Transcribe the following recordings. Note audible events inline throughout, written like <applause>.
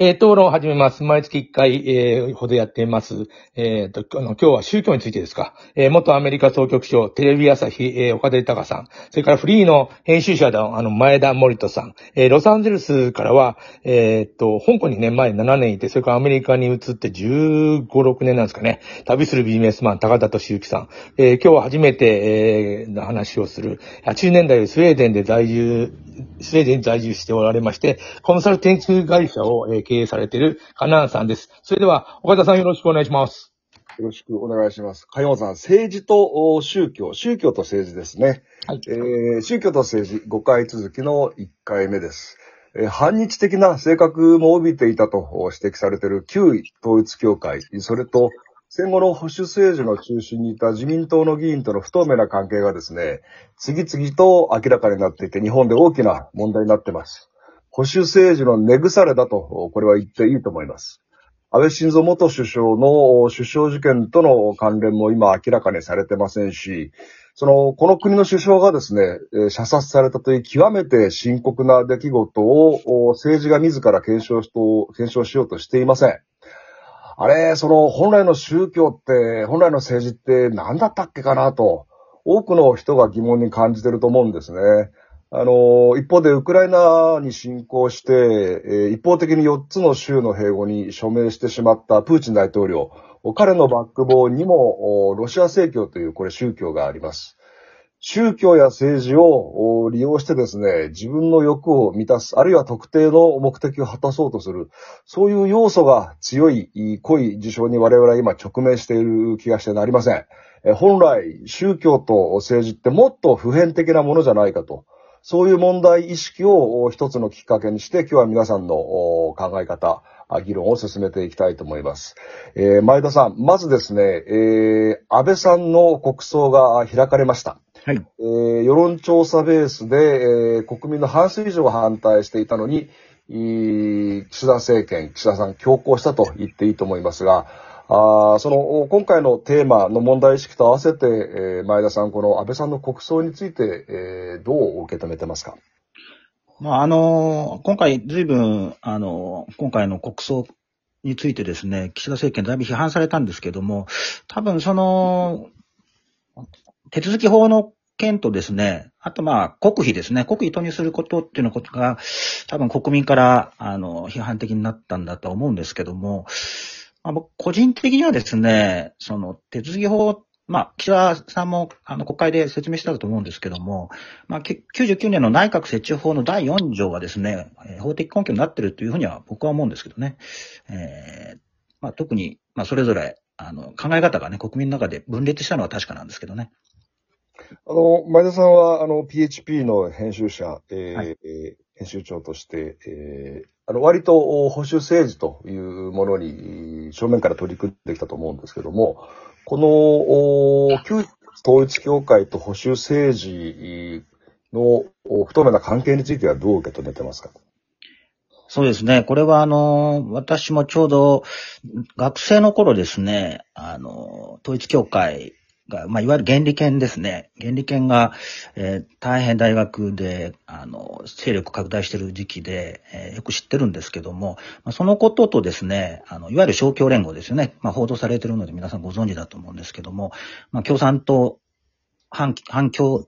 えー、討論を始めます。毎月1回、えー、ほどやっています。えー、と、今日は宗教についてですか。えー、元アメリカ総局長、テレビ朝日、えー、岡田豊さん。それからフリーの編集者の、あの、前田森人さん。えー、ロサンゼルスからは、えー、と、香港にね、前7年いて、それからアメリカに移って15、6年なんですかね。旅するビジネスマン、高田敏之さん。えー、今日は初めて、えー、話をする。80年代スウェーデンで在住、スウェーデンに在住しておられまして、コンサルティング会社を、えー経営されているカナンさんです。それでは、岡田さんよろしくお願いします。よろしくお願いします。海山さん、政治とお宗教、宗教と政治ですね。はいえー宗教と政治、5回続きの1回目です。えー反日的な性格も帯びていたとお指摘されている旧統一教会、それと戦後の保守政治の中心にいた自民党の議員との不透明な関係がですね、次々と明らかになっていて、日本で大きな問題になっています。保守政治の根腐れだと、これは言っていいと思います。安倍晋三元首相の首相事件との関連も今明らかにされてませんし、その、この国の首相がですね、射殺されたという極めて深刻な出来事を政治が自ら検証しと、検証しようとしていません。あれ、その本来の宗教って、本来の政治って何だったっけかなと、多くの人が疑問に感じてると思うんですね。あの、一方でウクライナに侵攻して、えー一方的に4つの州の併合に署名してしまったプーチン大統領、彼のバックボーンにも、ロシア正教というこれ宗教があります。宗教や政治を利用してですね、自分の欲を満たす、あるいは特定の目的を果たそうとする、そういう要素が強い、濃い事象に我々は今直面している気がしてなりません。本来、宗教と政治ってもっと普遍的なものじゃないかと。そういう問題意識を一つのきっかけにして、今日は皆さんの考え方、議論を進めていきたいと思います。えー前田さん、まずですね、えー安倍さんの国葬が開かれました。はい。えー世論調査ベースで、えー国民の半数以上が反対していたのに、いー岸田政権、岸田さん強行したと言っていいと思いますが、あーその、今回のテーマの問題意識と合わせて、えー前田さん、この安倍さんの国葬について、えーどう受け止めてますか？まあ、あの、今回随分、あの、今回の国葬についてですね、岸田政権だいぶ批判されたんですけども、多分その、手続き法の件とですね、あとまあ、国費ですね、国費投入することっていうのことが、多分国民から、あの、批判的になったんだと思うんですけども、まあ、僕個人的にはですね、その手続き法、まあ、岸田さんも、あの、国会で説明したと思うんですけども、まあ、99年の内閣設置法の第4条はですね、法的根拠になってるというふうには僕は思うんですけどね。えーまあ、特に、まあ、それぞれ、あの、考え方がね、国民の中で分裂したのは確かなんですけどね。あの、前田さんは、あの、PHP の編集者、えーはいえー編集長として、えーあの、割とお保守政治というものに正面から取り組んできたと思うんですけども、この、お旧統一教会と保守政治のお不透明な関係についてはどう受け止めてますか？そうですね。これは、あの、私もちょうど学生の頃ですね、あの、統一教会が、まあ、いわゆる原理研ですね。原理研が、えー大変大学で、あの、勢力拡大している時期で、えーよく知ってるんですけども、まあ、そのこととですね、あの、いわゆる勝共連合ですよね。まあ、報道されてるので皆さんご存知だと思うんですけども、まあ、共産党、反、反共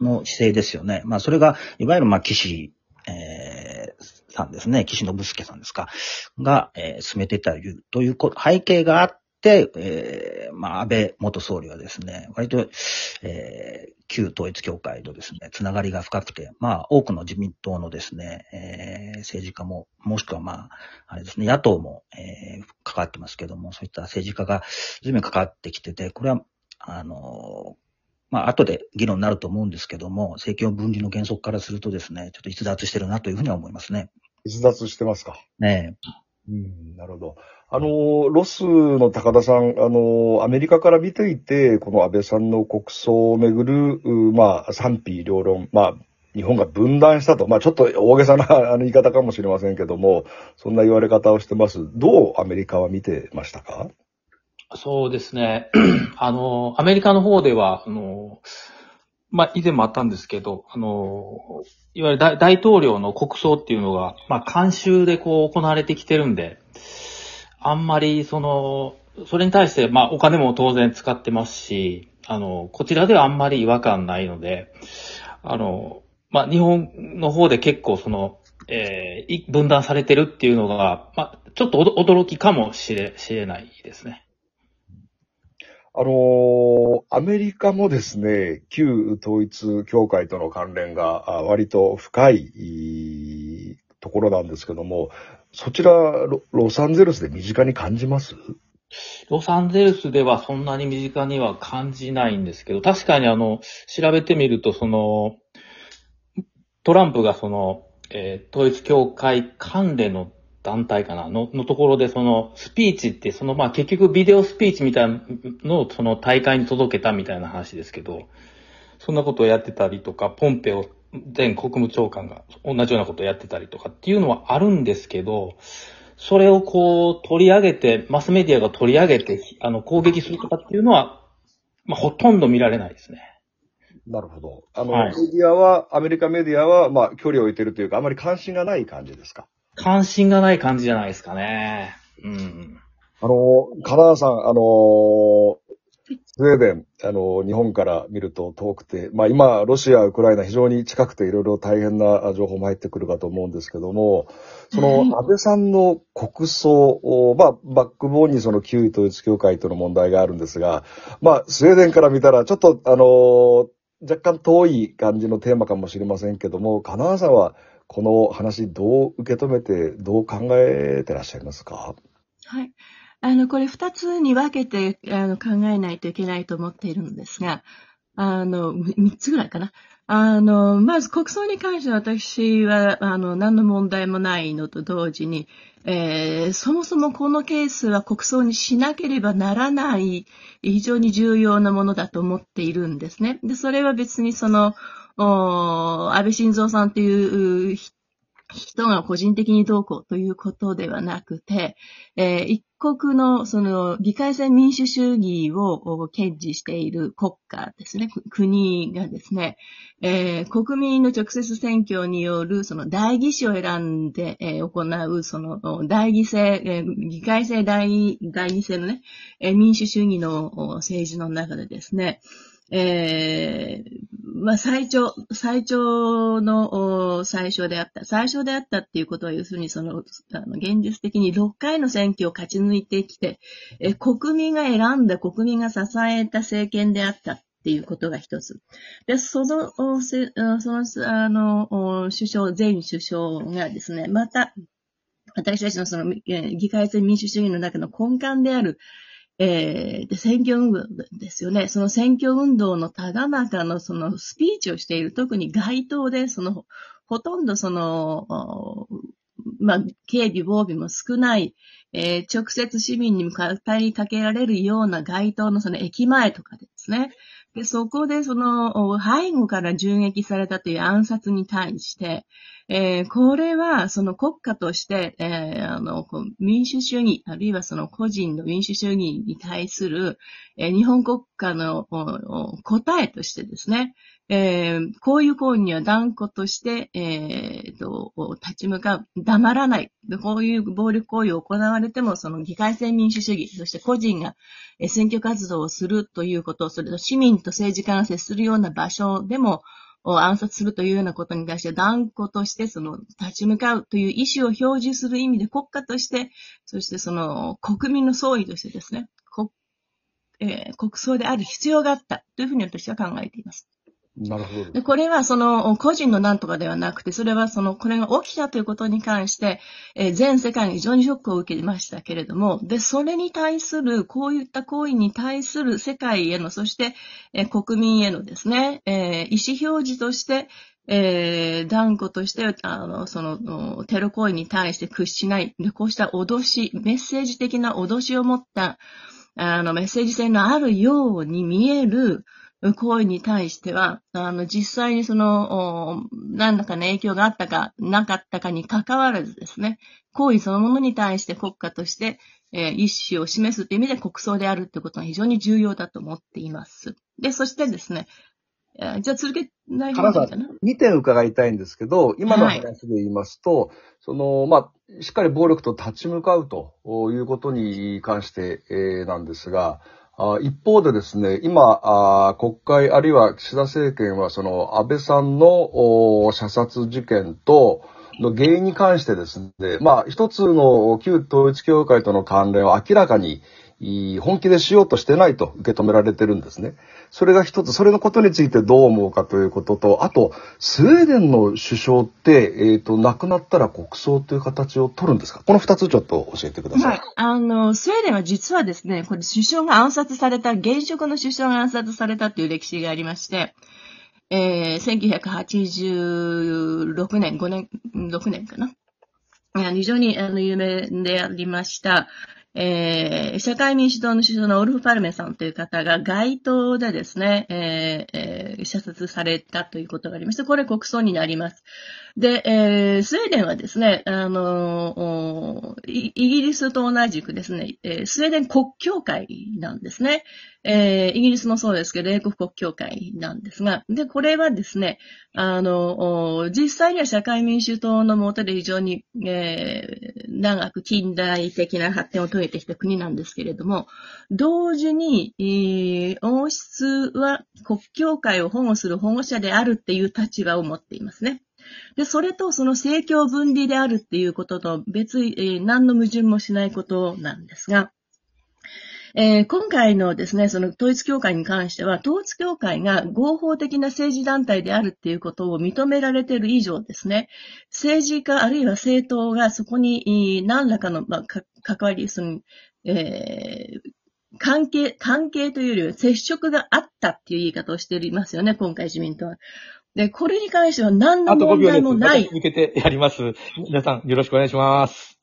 の姿勢ですよね。まあ、それが、いわゆる、まあ、岸、えーさんですね、岸信介さんですか、が、えー進めていたというこ背景があって、えーまあ、安倍元総理はですね、割と、えー旧統一教会とですね、つながりが深くて、まあ、多くの自民党のですね、えー政治家も、もしくはまあ、あれですね、野党も、えー関わってますけども、そういった政治家が随分関わってきてて、これは、あのまあ、後で議論になると思うんですけども、政教分離の原則からするとですね、ちょっと逸脱してるなというふうには思いますね。逸脱してますかねうん、なるほど。あの、ロスの高田さん、あの、アメリカから見ていて、この安倍さんの国葬をめぐる、まあ、賛否両論、まあ、日本が分断したと、まあ、ちょっと大げさな <laughs> あの言い方かもしれませんけども、そんな言われ方をしてます。どうアメリカは見てましたか？そうですね。<clears throat> あの、アメリカの方では、あの、まあ、以前もあったんですけど、あの、いわゆる大大統領の国葬っていうのが、まあ、慣習でこう行われてきてるんで、あんまり、その、それに対して、まあ、お金も当然使ってますし、あの、こちらではあんまり違和感ないので、あの、まあ、日本の方で結構その、えー、分断されてるっていうのが、まあ、ちょっと驚きかもしれ、しれないですね。あの、アメリカもですね、旧統一協会との関連が割と深いところなんですけども、そちらロ、ロサンゼルスで身近に感じます？ロサンゼルスではそんなに身近には感じないんですけど、確かにあの、調べてみると、その、トランプがその、えー、統一協会関連の団体かな？の、のところで、その、スピーチって、その、まあ、結局ビデオスピーチみたいなのを、その大会に届けたみたいな話ですけど、そんなことをやってたりとか、ポンペオ前国務長官が同じようなことをやってたりとかっていうのはあるんですけど、それをこう、取り上げて、マスメディアが取り上げて、あの、攻撃するとかっていうのは、まあ、ほとんど見られないですね。なるほど。あの、はい、メディアは、アメリカメディアは、まあ、距離を置いてるというか、あまり関心がない感じですか？関心がない感じじゃないですかね。うん。あの、金田さん、あの、スウェーデン、あの、日本から見ると遠くて、まあ今、ロシア、ウクライナ非常に近くていろいろ大変な情報も入ってくるかと思うんですけども、その安倍さんの国葬、まあバックボーンにその旧統一教会との問題があるんですが、まあスウェーデンから見たらちょっとあの、若干遠い感じのテーマかもしれませんけども、金沢さんはこの話どう受け止めて、どう考えてらっしゃいますか？はい。あの、これ二つに分けてあの考えないといけないと思っているんですが、あの、三つぐらいかな。あの、まず国葬に関しては私は、あの、何の問題もないのと同時に、えー、そもそもこのケースは国葬にしなければならない非常に重要なものだと思っているんですね。で、それは別にその、安倍晋三さんという人が個人的にどうこうということではなくて、えー、一国のその議会制民主主義を堅持している国家ですね、国がですね、えー、国民の直接選挙によるその代議士を選んで、えー、行うその代議制、えー、議会制代代議制のね、え民主主義の政治の中でですね、えー、まあ、最長、最長の最初であった。最初であったっていうことは、要するにその、あの現実的に6回の選挙を勝ち抜いてきて、え国民が選んだ、国民が支えた政権であったっていうことが一つ。で、その、その、あの、首相、前首相がですね、また、私たちのその、議会制民主主義の中の根幹である、えー、で、選挙運動ですよね。その選挙運動のただ中のそのスピーチをしている、特に街頭で、その、ほとんどその、まあ、警備防備も少ない、えー、直接市民に語りかけられるような街頭のその駅前とかですね。で、そこでその、背後から銃撃されたという暗殺に対して、えー、これは、その国家として、えー、あの、民主主義、あるいはその個人の民主主義に対する、えー、日本国家の答えとしてですね、えー、こういう行為には断固として、えー、と、立ち向かう、黙らない。こういう暴力行為を行われても、その議会制民主主義、そして個人が選挙活動をするということ、それと市民と政治家が接するような場所でも、を暗殺するというようなことに対して断固としてその立ち向かうという意思を表示する意味で国家として、そしてその国民の総意としてですね、国,、えー、国葬である必要があったというふうに私は考えています。なるほど。で、これはその個人のなんとかではなくて、それはその、これが起きたということに関して、えー、全世界が非常にショックを受けましたけれども、で、それに対する、こういった行為に対する世界への、そして、えー、国民へのですね、えー、意思表示として、えー、断固として、あの、その、テロ行為に対して屈しない。で、こうした脅し、メッセージ的な脅しを持った、あの、メッセージ性のあるように見える、行為に対しては、あの、実際にその、何らかの影響があったか、なかったかに関わらずですね、行為そのものに対して国家として、えー、意思を示すという意味で国葬であるということが非常に重要だと思っています。で、そしてですね、あじゃあ続けない方がいいかな？2点伺いたいんですけど、今の話で言いますと、その、まあ、しっかり暴力と立ち向かうということに関して、えーなんですが、あ一方でですね、今、国会あるいは岸田政権はその安倍さんの射殺事件と、の原因に関してですね、まあ一つの旧統一協会との関連を明らかに本気でしようとしてないと受け止められてるんですね。それが一つ、それのことについてどう思うかということと、あと、スウェーデンの首相って、えっ、と、亡くなったら国葬という形を取るんですか？この二つちょっと教えてください。はい。あの、スウェーデンは実はですね、これ首相が暗殺された、現職の首相が暗殺されたという歴史がありまして、えー、1986年、5年、6年かな？非常にあの有名でありました。えー、社会民主党の首相のオルフ・パルメさんという方が街頭でですね、えーえ射殺されたということがありまして、これ国葬になります。で、えースウェーデンはですね、あのイギリスと同じくですね、えースウェーデン国教会なんですね。えーイギリスもそうですけど、英国国教会なんですが、で、これはですね、あの、実際には社会民主党の下で非常に、えー長く近代的な発展を遂げてきた国なんですけれども、同時に、えー王室は国教会を保護する保護者であるっていう立場を持っていますね。で、それとその政教分離であるっていうことと別、えー何の矛盾もしないことなんですが、えー今回のですね、その統一教会に関しては、統一教会が合法的な政治団体であるっていうことを認められている以上ですね、政治家あるいは政党がそこに何らかの、まあ、関わり、その、えー関係、関係というよりは接触があったっていう言い方をしておりますよね、今回自民党は。で、これに関しては何のあと5問秒です。題もないまた続けてやります。皆さんよろしくお願いします。